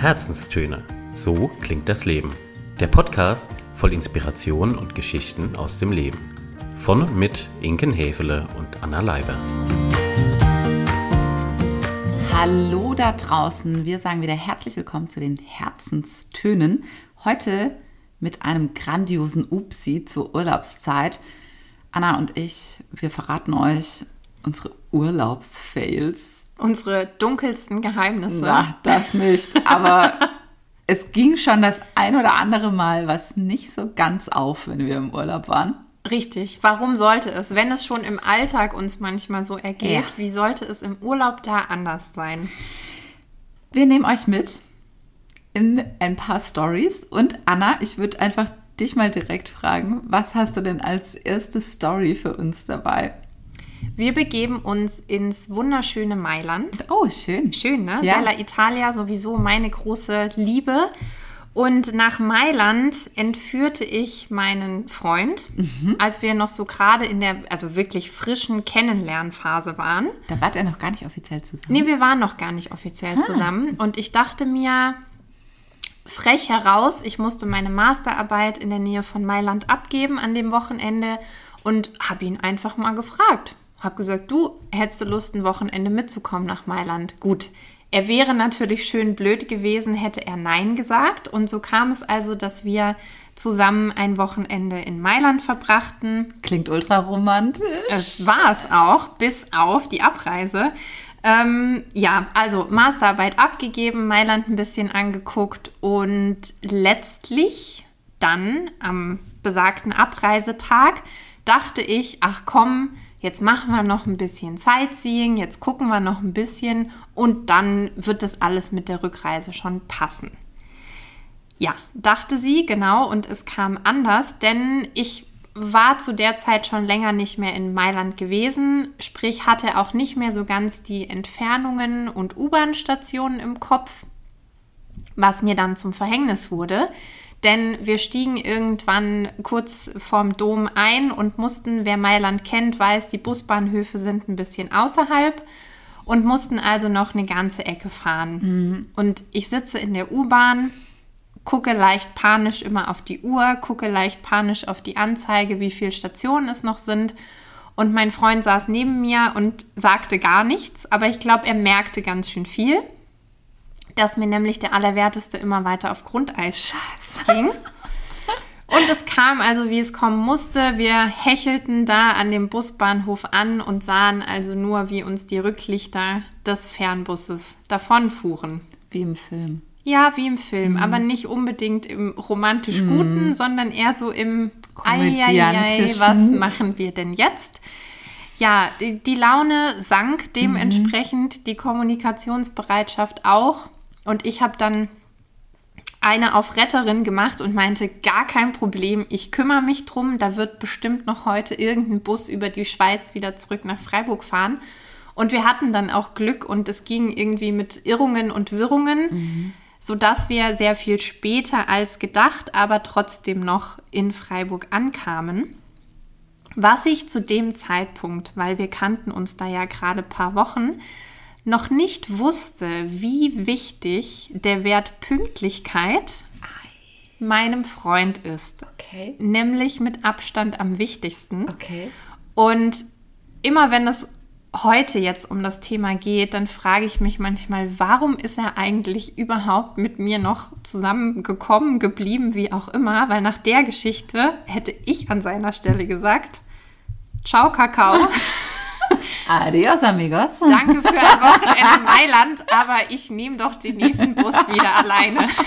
Herzenstöne. So klingt das Leben. Der Podcast voll Inspiration und Geschichten aus dem Leben. Von und mit Inken Hefele und Anna Leiber. Hallo da draußen. Wir sagen wieder herzlich willkommen zu den Herzenstönen. Heute mit einem grandiosen Upsi zur Urlaubszeit. Anna und ich, wir verraten euch unsere Urlaubsfails Unsere dunkelsten Geheimnisse. Na, das nicht. Aber es ging schon das ein oder andere Mal was nicht so ganz auf, wenn wir im Urlaub waren. Richtig. Warum sollte es? Wenn es schon im Alltag uns manchmal so ergeht, Ja. wie sollte es im Urlaub da anders sein? Wir nehmen euch mit in ein paar Stories. Und Anna, ich würde einfach dich mal direkt fragen, was hast du denn als erste Story für uns dabei? Wir begeben uns ins wunderschöne Mailand. Oh, schön. Schön, ne? Ja. Bella Italia sowieso meine große Liebe. Und nach Mailand entführte ich meinen Freund, Mhm. als wir noch so gerade in der, also wirklich frischen Kennenlernphase waren. Da wart ihr noch gar nicht offiziell zusammen. Nee, wir waren noch gar nicht offiziell Ah. zusammen. Und ich dachte mir, frech heraus, ich musste meine Masterarbeit in der Nähe von Mailand abgeben an dem Wochenende und habe ihn einfach mal gefragt. Habe gesagt, du, hättest du Lust, ein Wochenende mitzukommen nach Mailand? Gut. Er wäre natürlich schön blöd gewesen, hätte er Nein gesagt. Und so kam es also, dass wir zusammen ein Wochenende in Mailand verbrachten. Klingt ultra romantisch. Es war es auch, bis auf die Abreise. Ähm, ja, also Masterarbeit abgegeben, Mailand ein bisschen angeguckt und letztlich dann am besagten Abreisetag dachte ich, ach komm, jetzt machen wir noch ein bisschen Sightseeing, jetzt gucken wir noch ein bisschen und dann wird das alles mit der Rückreise schon passen. Ja, dachte sie, genau, und es kam anders, denn ich war zu der Zeit schon länger nicht mehr in Mailand gewesen, sprich hatte auch nicht mehr so ganz die Entfernungen und U-Bahn-Stationen im Kopf, was mir dann zum Verhängnis wurde. Denn wir stiegen irgendwann kurz vorm Dom ein und mussten, wer Mailand kennt, weiß, die Busbahnhöfe sind ein bisschen außerhalb und mussten also noch eine ganze Ecke fahren. Und ich sitze in der U-Bahn, gucke leicht panisch immer auf die Uhr, gucke leicht panisch auf die Anzeige, wie viele Stationen es noch sind. Und mein Freund saß neben mir und sagte gar nichts, aber ich glaube, er merkte ganz schön viel, dass mir nämlich der Allerwerteste immer weiter auf Grundeis ging. Und es kam also, wie es kommen musste. Wir hechelten da an dem Busbahnhof an und sahen also nur, wie uns die Rücklichter des Fernbusses davonfuhren. Wie im Film. Ja, wie im Film, aber nicht unbedingt im romantisch Guten, sondern eher so im Eieiei, was machen wir denn jetzt? Ja, die, die Laune sank dementsprechend, die Kommunikationsbereitschaft auch. Und ich habe dann eine auf Retterin gemacht und meinte, gar kein Problem, ich kümmere mich drum, da wird bestimmt noch heute irgendein Bus über die Schweiz wieder zurück nach Freiburg fahren. Und wir hatten dann auch Glück und es ging irgendwie mit Irrungen und Wirrungen, sodass wir sehr viel später als gedacht, aber trotzdem noch in Freiburg ankamen. Was ich zu dem Zeitpunkt, weil wir kannten uns da ja gerade ein paar Wochen, noch nicht wusste, wie wichtig der Wert Pünktlichkeit meinem Freund ist. Okay. Nämlich mit Abstand am wichtigsten. Okay. Und immer wenn es heute jetzt um das Thema geht, dann frage ich mich manchmal, warum ist er eigentlich überhaupt mit mir noch zusammengekommen, geblieben, wie auch immer? Weil nach der Geschichte hätte ich an seiner Stelle gesagt, ciao Kakao, Adios, amigos. danke für ein Wochenende in Mailand, aber ich nehme doch den nächsten Bus wieder alleine.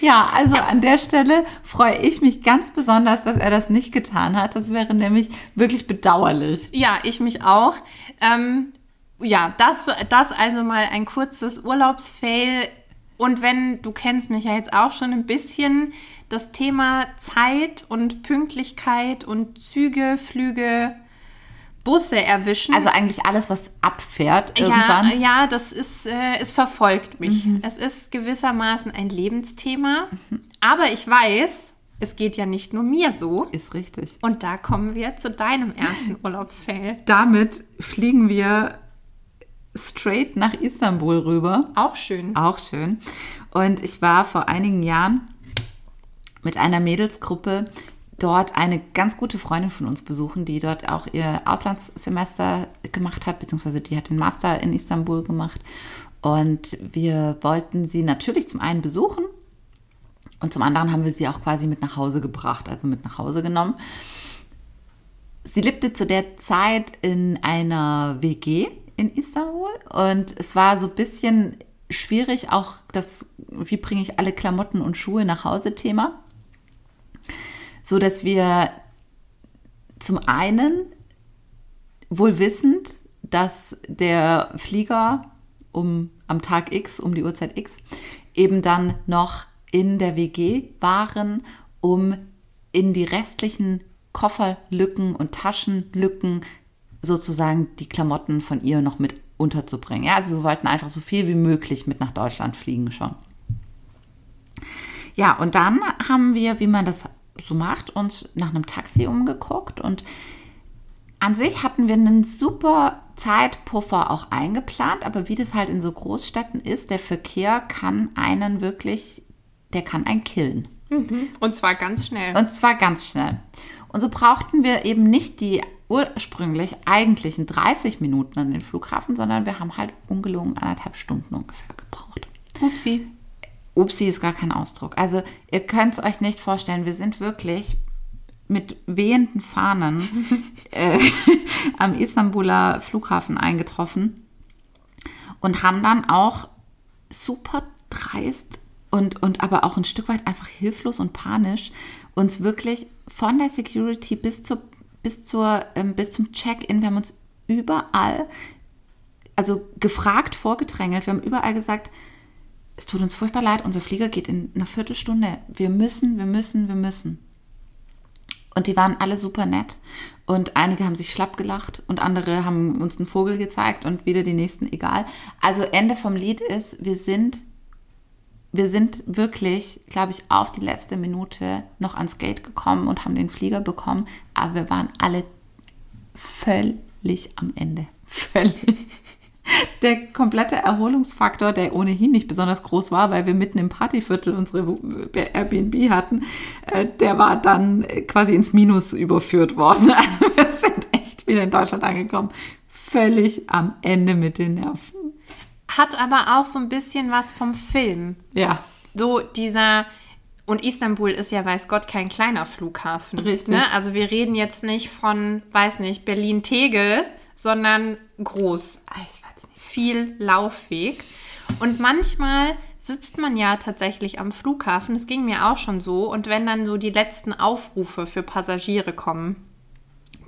Ja, also an der Stelle freue ich mich ganz besonders, dass er das nicht getan hat. Das wäre nämlich wirklich bedauerlich. Ja, ich mich auch. Ähm, ja, das, das also mal ein kurzes Urlaubsfail. Und wenn, du kennst mich ja jetzt auch schon ein bisschen, das Thema Zeit und Pünktlichkeit und Züge, Flüge, Busse erwischen. Also eigentlich alles, was abfährt irgendwann. ja, ja, das ist, äh, es verfolgt mich. Es ist gewissermaßen ein Lebensthema. Aber ich weiß, es geht ja nicht nur mir so. Ist richtig. Und da kommen wir zu deinem ersten Urlaubsfail. Damit fliegen wir straight nach Istanbul rüber. Auch schön. Auch schön. Und ich war vor einigen Jahren mit einer Mädelsgruppe dort eine ganz gute Freundin von uns besuchen, die dort auch ihr Auslandssemester gemacht hat, beziehungsweise die hat den Master in Istanbul gemacht. Und wir wollten sie natürlich zum einen besuchen und zum anderen haben wir sie auch quasi mit nach Hause gebracht, also mit nach Hause genommen. Sie lebte zu der Zeit in einer WG in Istanbul und es war so ein bisschen schwierig, auch das, wie bringe ich alle Klamotten und Schuhe nach Hause Thema so dass wir zum einen wohl wissend, dass der Flieger um am Tag X, um die Uhrzeit X, eben dann noch in der WG waren, um in die restlichen Kofferlücken und Taschenlücken sozusagen die Klamotten von ihr noch mit unterzubringen. Ja, also wir wollten einfach so viel wie möglich mit nach Deutschland fliegen schon. Ja, und dann haben wir, wie man das so macht, uns nach einem Taxi umgeguckt und an sich hatten wir einen super Zeitpuffer auch eingeplant, aber wie das halt in so Großstädten ist, der Verkehr kann einen wirklich, der kann einen killen. Mhm. Und zwar ganz schnell. Und zwar ganz schnell. Und so brauchten wir eben nicht die ursprünglich eigentlichen 30 Minuten an den Flughafen, sondern wir haben halt ungelogen anderthalb Stunden ungefähr gebraucht. Upsi. Upsi ist gar kein Ausdruck. Also ihr könnt es euch nicht vorstellen, wir sind wirklich mit wehenden Fahnen äh, am Istanbuler Flughafen eingetroffen und haben dann auch super dreist und, und aber auch ein Stück weit einfach hilflos und panisch uns wirklich von der Security bis, zur, bis, zur, ähm, bis zum Check-in, wir haben uns überall, also gefragt, vorgedrängelt, wir haben überall gesagt, es tut uns furchtbar leid, unser Flieger geht in einer Viertelstunde. Wir müssen, wir müssen, wir müssen. Und die waren alle super nett. Und einige haben sich schlapp gelacht und andere haben uns einen Vogel gezeigt und wieder die nächsten egal. Also Ende vom Lied ist, wir sind, wir sind wirklich, glaube ich, auf die letzte Minute noch ans Gate gekommen und haben den Flieger bekommen. Aber wir waren alle völlig am Ende. Völlig der komplette Erholungsfaktor, der ohnehin nicht besonders groß war, weil wir mitten im Partyviertel unsere Airbnb hatten, äh, der war dann quasi ins Minus überführt worden. Also wir sind echt wieder in Deutschland angekommen. Völlig am Ende mit den Nerven. Hat aber auch so ein bisschen was vom Film. Ja. So dieser, und Istanbul ist ja, weiß Gott, kein kleiner Flughafen. Richtig. Ne? Also wir reden jetzt nicht von, weiß nicht, Berlin-Tegel, sondern groß. Ah, ich. Viel Laufweg. Und manchmal sitzt man ja tatsächlich am Flughafen. Das ging mir auch schon so. Und wenn dann so die letzten Aufrufe für Passagiere kommen,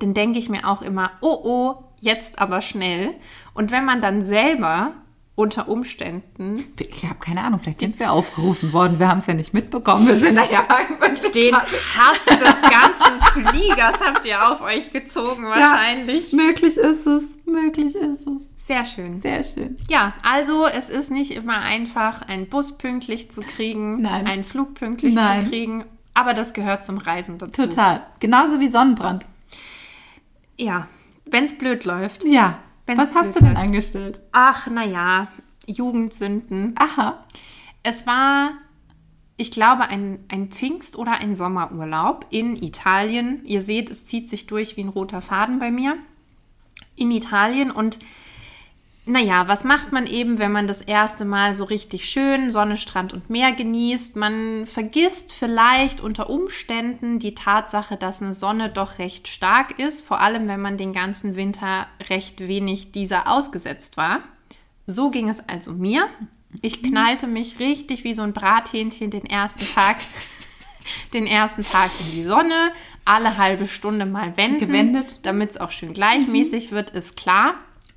dann denke ich mir auch immer, oh oh, jetzt aber schnell. Und wenn man dann selber unter Umständen Ich habe keine Ahnung, vielleicht sind wir aufgerufen worden. Wir haben es ja nicht mitbekommen. Wir sind da ja wirklich den Hass des ganzen Fliegers habt ihr auf euch gezogen wahrscheinlich. Möglich ist es. Möglich ist es. Sehr schön. Sehr schön. Ja, also es ist nicht immer einfach, einen Bus pünktlich zu kriegen, Nein. einen Flug pünktlich Nein. zu kriegen, aber das gehört zum Reisen dazu. Total. Genauso wie Sonnenbrand. Ja, wenn es blöd läuft. Ja. Wenn's Was hast du denn läuft. angestellt? Ach, naja, Jugendsünden. Aha. Es war, ich glaube, ein, ein Pfingst- oder ein Sommerurlaub in Italien. Ihr seht, es zieht sich durch wie ein roter Faden bei mir. In Italien und naja, was macht man eben, wenn man das erste Mal so richtig schön Sonne, Strand und Meer genießt? Man vergisst vielleicht unter Umständen die Tatsache, dass eine Sonne doch recht stark ist, vor allem wenn man den ganzen Winter recht wenig dieser ausgesetzt war. So ging es also mir. Ich knallte mich richtig wie so ein Brathähnchen den ersten Tag, den ersten Tag in die Sonne, alle halbe Stunde mal wenden, Gewendet. damit es auch schön gleichmäßig wird, ist klar.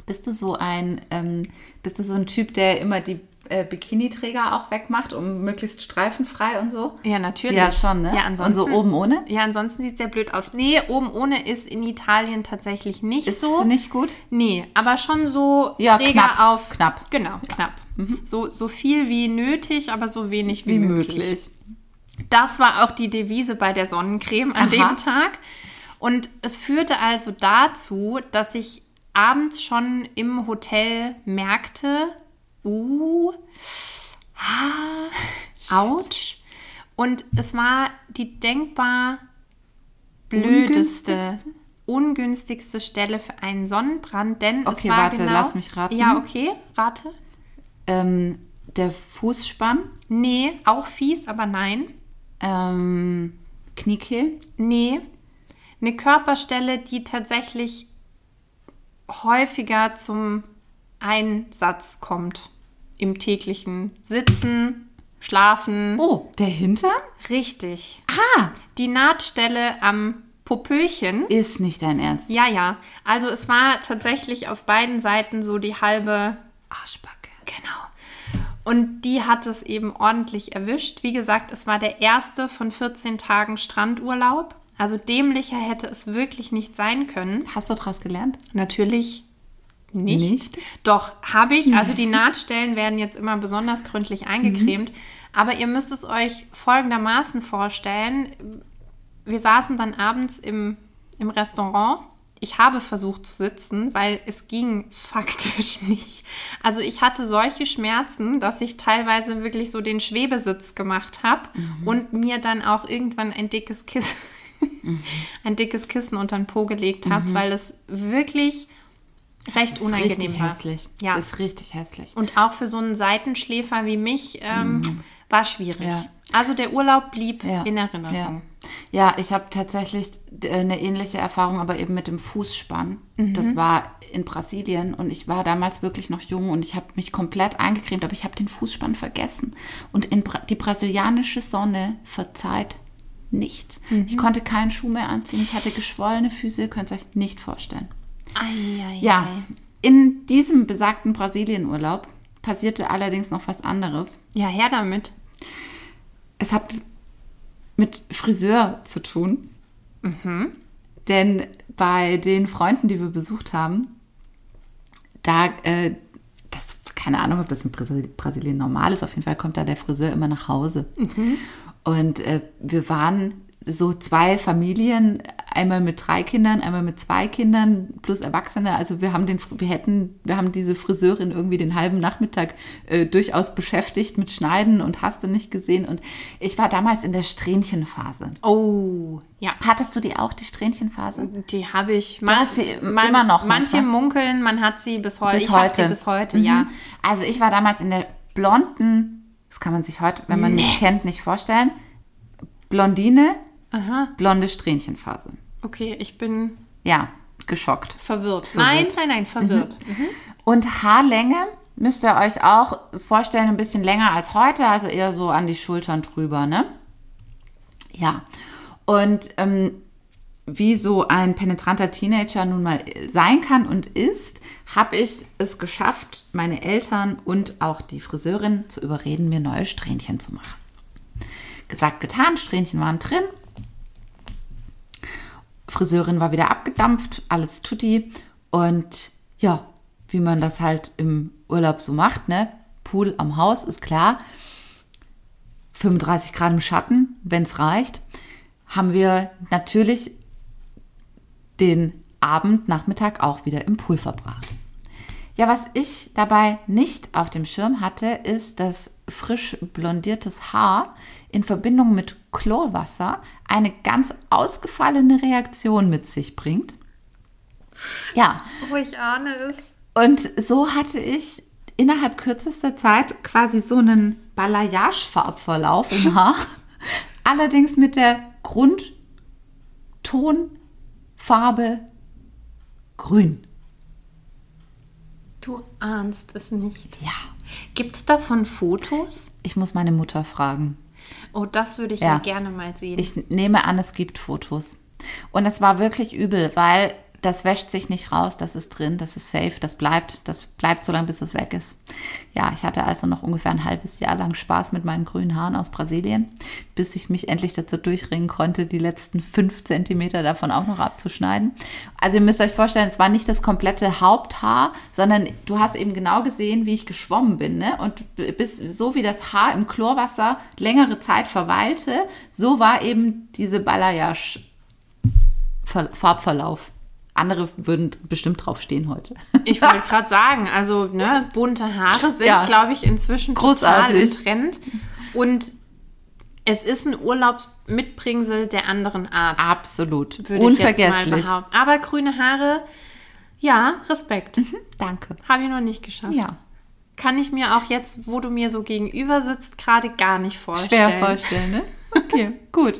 Bist du so ein, ähm, bist du so ein Typ, der immer die äh, Bikini-Träger auch wegmacht, um möglichst streifenfrei und so? Ja, natürlich. Ja, schon, ne? Ja, ansonsten, Und so oben ohne? Ja, ansonsten sieht es sehr blöd aus. Nee, oben ohne ist in Italien tatsächlich nicht Ist so. nicht gut? Nee, aber schon so Ja, Träger knapp, auf. knapp. Genau, knapp. So, so viel wie nötig, aber so wenig wie, Wie möglich. möglich. Das war auch die Devise bei der Sonnencreme an Aha. dem Tag. Und es führte also dazu, dass ich abends schon im Hotel merkte, uh, ah, ouch. Und es war die denkbar blödeste, Ungünstigste? ungünstigste Stelle für einen Sonnenbrand, denn es Okay, war warte, genau, lass mich raten. Ja, okay, rate. Ähm, der Fußspann, Nee, auch fies, aber nein. ähm, Kniekehl, Nee. Eine Körperstelle, die tatsächlich häufiger zum Einsatz kommt. Im täglichen Sitzen, Schlafen. Oh, der Hintern? Richtig. Ah, Die Nahtstelle am Popöchen. ist nicht dein Ernst. Ja, ja. Also es war tatsächlich auf beiden Seiten so die halbe Arschbacke. Genau. Und die hat es eben ordentlich erwischt. Wie gesagt, es war der erste von 14 Tagen Strandurlaub. Also dämlicher hätte es wirklich nicht sein können. Hast du daraus gelernt? Natürlich nicht. Nicht? Doch, habe ich. Also die Nahtstellen werden jetzt immer besonders gründlich eingecremt. Aber ihr müsst es euch folgendermaßen vorstellen. Wir saßen dann abends im, im Restaurant. Ich habe versucht zu sitzen, weil es ging faktisch nicht. Also ich hatte solche Schmerzen, dass ich teilweise wirklich so den Schwebesitz gemacht habe und mir dann auch irgendwann ein dickes Kissen, ein dickes Kissen unter den Po gelegt habe, weil es wirklich recht Das ist unangenehm war. hässlich. Ja. Das ist richtig hässlich. Und auch für so einen Seitenschläfer wie mich ähm, war schwierig. Ja. Also der Urlaub blieb Ja. in Erinnerung. Ja, ich habe tatsächlich äh, eine ähnliche Erfahrung, aber eben mit dem Fußspann. Das war in Brasilien und ich war damals wirklich noch jung und ich habe mich komplett eingecremt, aber ich habe den Fußspann vergessen. Und in Bra die brasilianische Sonne verzeiht nichts. Ich konnte keinen Schuh mehr anziehen, ich hatte geschwollene Füße, ihr könnt es euch nicht vorstellen. Ei, ei, Ja, ei. in diesem besagten Brasilienurlaub passierte allerdings noch was anderes. Ja, her damit. Es hat mit Friseur zu tun. Denn bei den Freunden, die wir besucht haben, da, äh, das, keine Ahnung, ob das in Brasil- Brasilien normal ist, auf jeden Fall kommt da der Friseur immer nach Hause. Und äh, wir waren so zwei Familien, einmal mit drei Kindern, einmal mit zwei Kindern plus Erwachsene. Also wir haben den, wir hätten, wir haben diese Friseurin irgendwie den halben Nachmittag äh, durchaus beschäftigt mit Schneiden und hast du nicht gesehen. Und ich war damals in der Strähnchenphase. Oh, ja. Hattest du die auch, die Strähnchenphase? Die habe ich hast sie immer noch Manche manchmal. munkeln, man hat sie bis heute. Bis ich heute. sie bis heute, ja. Mhm. Also ich war damals in der blonden, das kann man sich heute, wenn man mich kennt, nicht vorstellen, Blondine, Aha. blonde Strähnchenphase. Okay, ich bin Ja, geschockt. verwirrt. Verwirrt. Nein, nein, nein, verwirrt. Mhm. Und Haarlänge müsst ihr euch auch vorstellen, ein bisschen länger als heute, also eher so an die Schultern drüber, ne? Ja. Und ähm, wie so ein penetranter Teenager nun mal sein kann und ist, habe ich es geschafft, meine Eltern und auch die Friseurin zu überreden, mir neue Strähnchen zu machen. Gesagt, getan, Strähnchen waren drin. Friseurin war wieder abgedampft, alles tutti. Und ja, wie man das halt im Urlaub so macht, ne? Pool am Haus, ist klar. 35 Grad im Schatten, wenn es reicht, haben wir natürlich den Abend, Nachmittag auch wieder im Pool verbracht. Ja, was ich dabei nicht auf dem Schirm hatte, ist, dass frisch blondiertes Haar in Verbindung mit Chlorwasser eine ganz ausgefallene Reaktion mit sich bringt. Ja, Oh, ich ahne es. und so hatte ich innerhalb kürzester Zeit quasi so einen Balayage-Farbverlauf im Haar. Allerdings mit der Grundtonfarbe grün. Du ahnst es nicht. Ja, Gibt es davon Fotos? ich muss meine Mutter fragen. Oh, das würde ich ja, Ja. gerne mal sehen. Ich nehme an, es gibt Fotos. Und es war wirklich übel, weil das wäscht sich nicht raus, das ist drin, das ist safe, das bleibt, das bleibt so lange, bis es weg ist. Ja, ich hatte also noch ungefähr ein halbes Jahr lang Spaß mit meinen grünen Haaren aus Brasilien, bis ich mich endlich dazu durchringen konnte, die letzten fünf Zentimeter davon auch noch abzuschneiden. Also ihr müsst euch vorstellen, es war nicht das komplette Haupthaar, sondern du hast eben genau gesehen, wie ich geschwommen bin. Ne? Und bis so wie das Haar im Chlorwasser längere Zeit verweilte, so war eben diese Balayage Ver- Farbverlauf. Andere würden bestimmt drauf stehen heute. Ich wollte gerade sagen, also ne, bunte Haare sind, Ja. glaube ich, inzwischen total Großartig. im Trend. Und es ist ein Urlaubsmitbringsel der anderen Art. Absolut. würde ich jetzt mal Unvergesslich. behaupten. Aber grüne Haare, ja, Respekt. Danke. Habe ich noch nicht geschafft. Ja. Kann ich mir auch jetzt, wo du mir so gegenüber sitzt, gerade gar nicht vorstellen. Schwer vorstellen, ne? Okay, gut.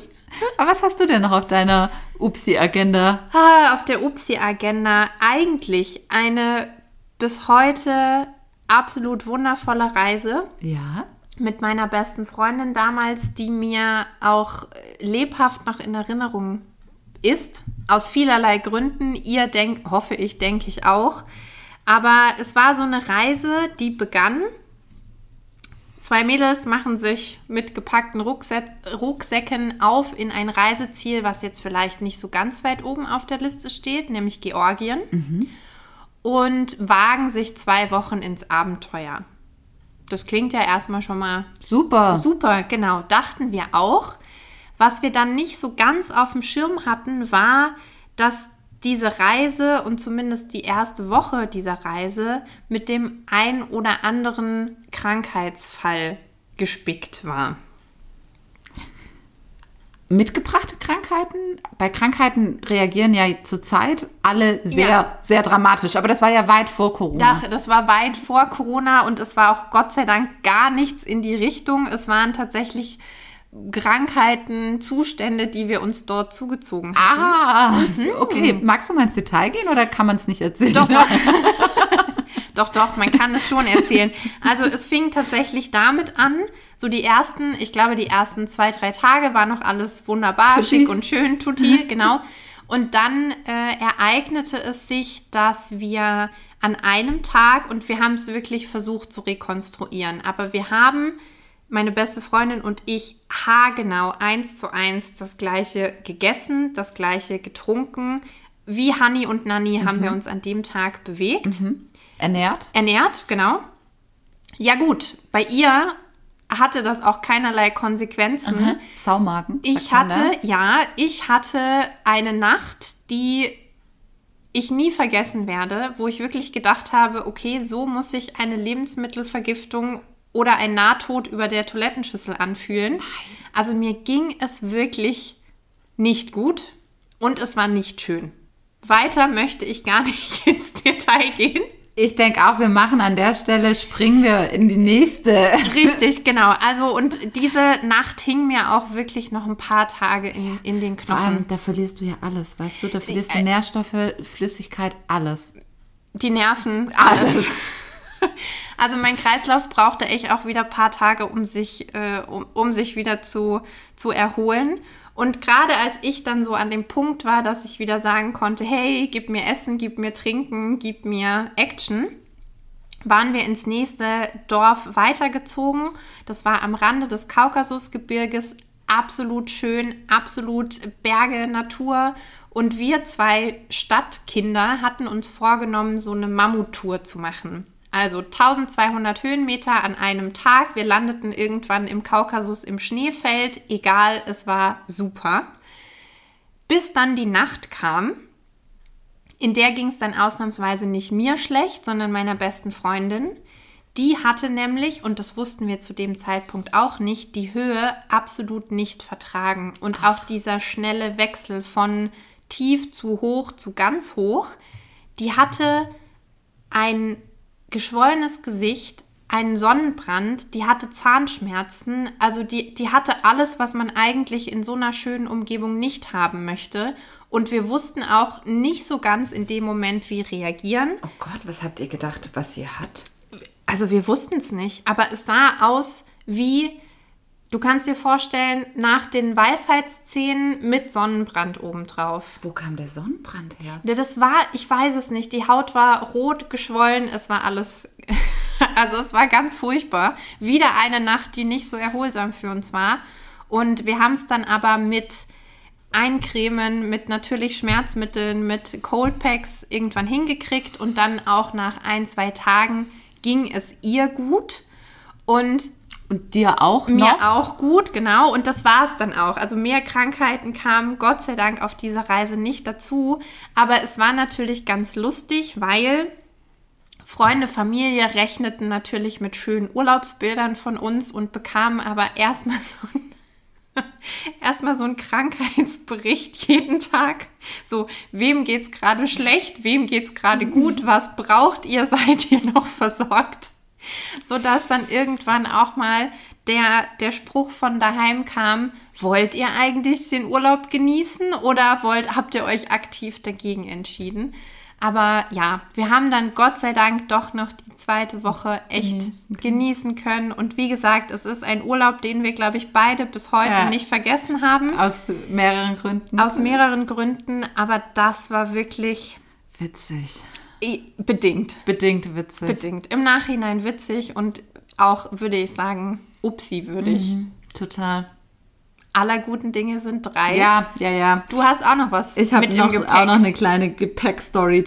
Aber was hast du denn noch auf deiner Upsi-Agenda? Ah, auf der Upsi-Agenda eigentlich eine bis heute absolut wundervolle Reise Ja. mit meiner besten Freundin damals, die mir auch lebhaft noch in Erinnerung ist. Aus vielerlei Gründen. Ihr denkt, hoffe ich, denke ich auch. Aber es war so eine Reise, die begann. Zwei Mädels machen sich mit gepackten Rucksäck Rucksäcken auf in ein Reiseziel, was jetzt vielleicht nicht so ganz weit oben auf der Liste steht, nämlich Georgien. Und wagen sich zwei Wochen ins Abenteuer. Das klingt ja erstmal schon mal Super. Super, genau, dachten wir auch. Was wir dann nicht so ganz auf dem Schirm hatten, war, dass diese Reise und zumindest die erste Woche dieser Reise mit dem ein oder anderen Krankheitsfall gespickt war. Mitgebrachte Krankheiten? Bei Krankheiten reagieren ja zurzeit alle sehr, Ja. sehr dramatisch. Aber das war ja weit vor Corona. Ach, das war weit vor Corona und es war auch Gott sei Dank gar nichts in die Richtung. Es waren tatsächlich Krankheiten, Zustände, die wir uns dort zugezogen haben. Ah, okay. Magst du mal ins Detail gehen oder kann man es nicht erzählen? Doch, doch. doch, doch, man kann es schon erzählen. Also es fing tatsächlich damit an, so die ersten, ich glaube, die ersten zwei, drei Tage war noch alles wunderbar, Tutti. schick und schön, tutti, genau. Und dann äh, ereignete es sich, dass wir an einem Tag, und wir haben es wirklich versucht zu rekonstruieren, aber wir haben, meine beste Freundin und ich, haargenau eins zu eins das gleiche gegessen, das gleiche getrunken. Wie Hanni und Nanni haben wir uns an dem Tag bewegt. Ernährt? Ernährt, genau. Ja gut, bei ihr hatte das auch keinerlei Konsequenzen. Saumagen? Ich sagt man hatte, ja, ich hatte eine Nacht, die ich nie vergessen werde, wo ich wirklich gedacht habe, okay, so muss sich eine Lebensmittelvergiftung oder ein Nahtod über der Toilettenschüssel anfühlen. Also mir ging es wirklich nicht gut und es war nicht schön. Weiter möchte ich gar nicht ins Detail gehen. Ich denke auch, wir machen an der Stelle, springen wir in die nächste. Richtig, genau. Also und diese Nacht hing mir auch wirklich noch ein paar Tage in, in den Vor Knochen. allem, da verlierst du ja alles, weißt du? Da verlierst du Äh, Nährstoffe, Flüssigkeit, alles. Die Nerven, alles. Also mein Kreislauf brauchte echt auch wieder ein paar Tage, um sich, äh, um, um sich wieder zu, zu erholen. Und gerade als ich dann so an dem Punkt war, dass ich wieder sagen konnte, hey, gib mir Essen, gib mir Trinken, gib mir Action, waren wir ins nächste Dorf weitergezogen. Das war am Rande des Kaukasusgebirges. Absolut schön, absolut Berge, Natur. Und wir zwei Stadtkinder hatten uns vorgenommen, so eine Mammuttour zu machen. Also 1200 Höhenmeter an einem Tag. Wir landeten irgendwann im Kaukasus im Schneefeld. Egal, es war super. Bis dann die Nacht kam. In der ging es dann ausnahmsweise nicht mir schlecht, sondern meiner besten Freundin. Die hatte nämlich, und das wussten wir zu dem Zeitpunkt auch nicht, die Höhe absolut nicht vertragen. Und auch dieser schnelle Wechsel von tief zu hoch zu ganz hoch, die hatte ein geschwollenes Gesicht, einen Sonnenbrand, die hatte Zahnschmerzen, also die, die hatte alles, was man eigentlich in so einer schönen Umgebung nicht haben möchte. Und wir wussten auch nicht so ganz in dem Moment, wie reagieren. Oh Gott, was habt ihr gedacht, was sie hat? Also wir wussten es nicht, aber es sah aus wie, du kannst dir vorstellen, nach den Weisheitszähnen mit Sonnenbrand obendrauf. Wo kam der Sonnenbrand her? Das war, ich weiß es nicht. Die Haut war rot geschwollen, es war alles, also es war ganz furchtbar. Wieder eine Nacht, die nicht so erholsam für uns war. Und wir haben es dann aber mit Eincremen, mit natürlich Schmerzmitteln, mit Cold Packs irgendwann hingekriegt und dann auch nach ein, zwei Tagen ging es ihr gut. Und Und dir auch Mir noch? auch gut, genau. Und das war es dann auch. Also mehr Krankheiten kamen Gott sei Dank auf dieser Reise nicht dazu. Aber es war natürlich ganz lustig, weil Freunde, Familie rechneten natürlich mit schönen Urlaubsbildern von uns und bekamen aber erstmal so ein erstmal so einen Krankheitsbericht jeden Tag. So, wem geht's gerade schlecht, wem geht's gerade gut, was braucht ihr, seid ihr noch versorgt? Sodass dann irgendwann auch mal der, der Spruch von daheim kam, wollt ihr eigentlich den Urlaub genießen oder wollt, habt ihr euch aktiv dagegen entschieden? Aber ja, wir haben dann Gott sei Dank doch noch die zweite Woche echt genießen, genießen können. Und wie gesagt, es ist ein Urlaub, den wir, glaube ich, beide bis heute Ja. nicht vergessen haben. Aus mehreren Gründen. Aus mehreren Gründen, aber das war wirklich Witzig. Bedingt. Bedingt witzig. Bedingt. Im Nachhinein witzig und auch, würde ich sagen, upsi würdig. Total. Aller guten Dinge sind drei. Ja, ja, ja. Du hast auch noch was Ich habe mit noch, im Gepäck. auch noch eine kleine Gepäckstory.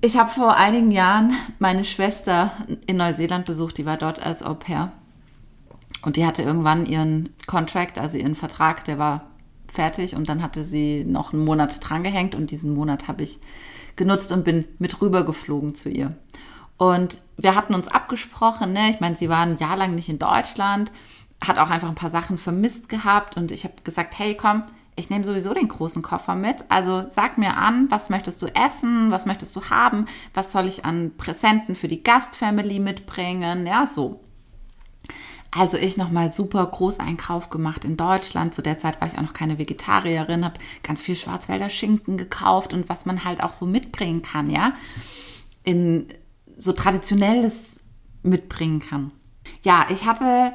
Ich habe vor einigen Jahren meine Schwester in Neuseeland besucht, die war dort als Au pair. Und die hatte irgendwann ihren Contract, also ihren Vertrag, der war fertig und dann hatte sie noch einen Monat drangehängt und diesen Monat habe ich genutzt und bin mit rüber geflogen zu ihr. Und wir hatten uns abgesprochen, ne? ich meine, sie war ein Jahr lang nicht in Deutschland, hat auch einfach ein paar Sachen vermisst gehabt und ich habe gesagt, hey, komm, ich nehme sowieso den großen Koffer mit. Also sag mir an, was möchtest du essen, was möchtest du haben, was soll ich an Präsenten für die Gastfamily mitbringen, ja, so. Also ich nochmal super Großeinkauf gemacht in Deutschland. Zu der Zeit war ich auch noch keine Vegetarierin, habe ganz viel Schwarzwälder Schinken gekauft und was man halt auch so mitbringen kann, ja. In so traditionelles mitbringen kann. Ja, ich hatte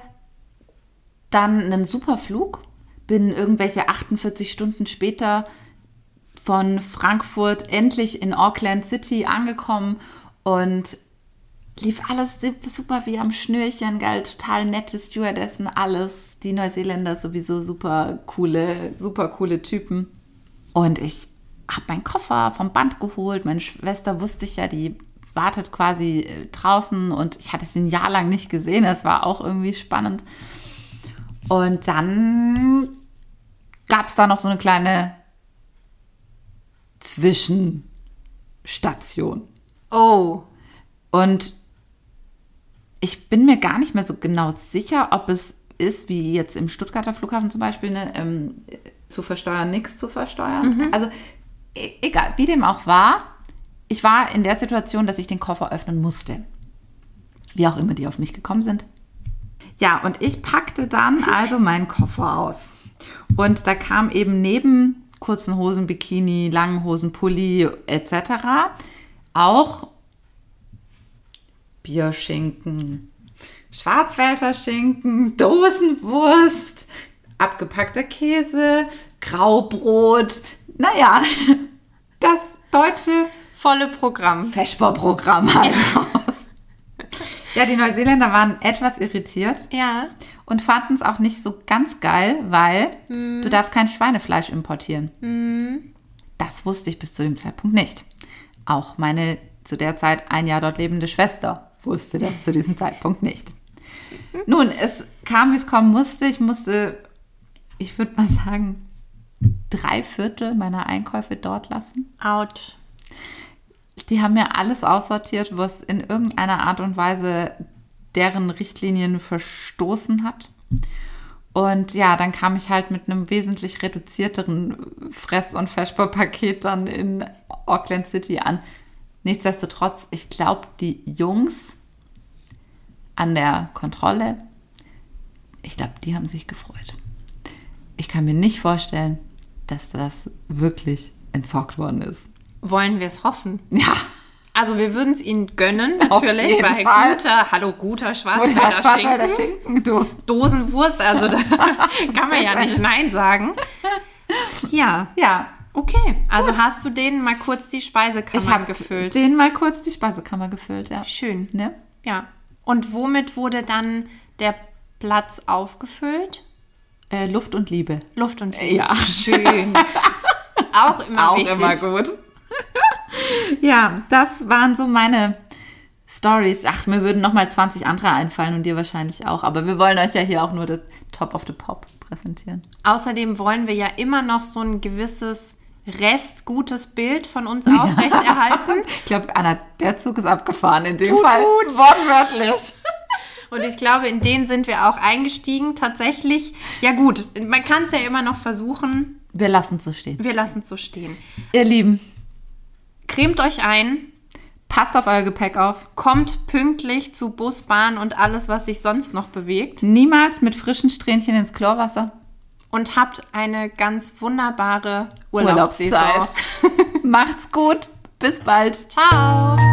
dann einen super Flug, bin irgendwelche 48 Stunden später von Frankfurt endlich in Auckland City angekommen und lief alles super, wie am Schnürchen, geil, total nette Stewardessen, alles. Die Neuseeländer sowieso super coole, super coole Typen. Und ich habe meinen Koffer vom Band geholt. Meine Schwester wusste ich ja, die wartet quasi äh, draußen und ich hatte sie ein Jahr lang nicht gesehen. Das war auch irgendwie spannend. Und dann gab es da noch so eine kleine Zwischenstation. Oh, Und ich bin mir gar nicht mehr so genau sicher, ob es ist, wie jetzt im Stuttgarter Flughafen zum Beispiel, ne, ähm, zu versteuern, nichts zu versteuern. Also e egal, wie dem auch war, ich war in der Situation, dass ich den Koffer öffnen musste. Wie auch immer die auf mich gekommen sind. Ja, und ich packte dann also meinen Koffer aus. Und da kam eben neben kurzen Hosen, Bikini, langen Hosen, Pulli etc. auch Bierschinken, Schwarzwälder Schinken, Dosenwurst, abgepackter Käse, Graubrot. Naja, das deutsche volle Programm. Feschbar-Programm halt raus. Ja, die Neuseeländer waren etwas irritiert Ja. und fanden es auch nicht so ganz geil, weil du darfst kein Schweinefleisch importieren. Das wusste ich bis zu dem Zeitpunkt nicht. Auch meine zu der Zeit ein Jahr dort lebende Schwester wusste das zu diesem Zeitpunkt nicht. Nun, es kam, wie es kommen musste. Ich musste, ich würde mal sagen, drei Viertel meiner Einkäufe dort lassen. Out. Die haben mir alles aussortiert, was in irgendeiner Art und Weise deren Richtlinien verstoßen hat. Und ja, dann kam ich halt mit einem wesentlich reduzierteren Fress- und Feschbar-Paket dann in Auckland City an. Nichtsdestotrotz, ich glaube, die Jungs an der Kontrolle, ich glaube, die haben sich gefreut. Ich kann mir nicht vorstellen, dass das wirklich entsorgt worden ist. Wollen wir es hoffen? Ja, Also wir würden es ihnen gönnen, natürlich, weil Fall. guter, hallo, guter Schwarzwälder Schwarzwälder Schinken, Schinken, du. Dosenwurst, also da kann man ja nicht Nein sagen. Ja, Ja, okay. Also hast du denen mal kurz die Speisekammer ich habe gefüllt. den mal kurz die Speisekammer gefüllt, ja. Schön. Ne? Ja. Und womit wurde dann der Platz aufgefüllt? Äh, Luft und Liebe. Luft und Ja. Schön. Auch immer wichtig. gut. ja, das waren so meine Stories. Ach, mir würden noch mal 20 andere einfallen und dir wahrscheinlich auch. Aber wir wollen euch ja hier auch nur das Top of the Pop präsentieren. Außerdem wollen wir ja immer noch so ein gewisses restgutes Bild von uns aufrechterhalten. Ich glaube, Anna, der Zug ist abgefahren in dem Tut Fall. gut. Wortwörtlich. Und ich glaube, in den sind wir auch eingestiegen. Tatsächlich, ja gut, man kann es ja immer noch versuchen. Wir lassen es so stehen. Wir lassen es so stehen. Ihr Lieben, Cremt euch ein, passt auf euer Gepäck auf. kommt pünktlich zu Bus, Bahn und alles, was sich sonst noch bewegt. Niemals mit frischen Strähnchen ins Chlorwasser. Und habt eine ganz wunderbare Urlaubssaison. Urlaubszeit. Macht's gut. Bis bald. Ciao.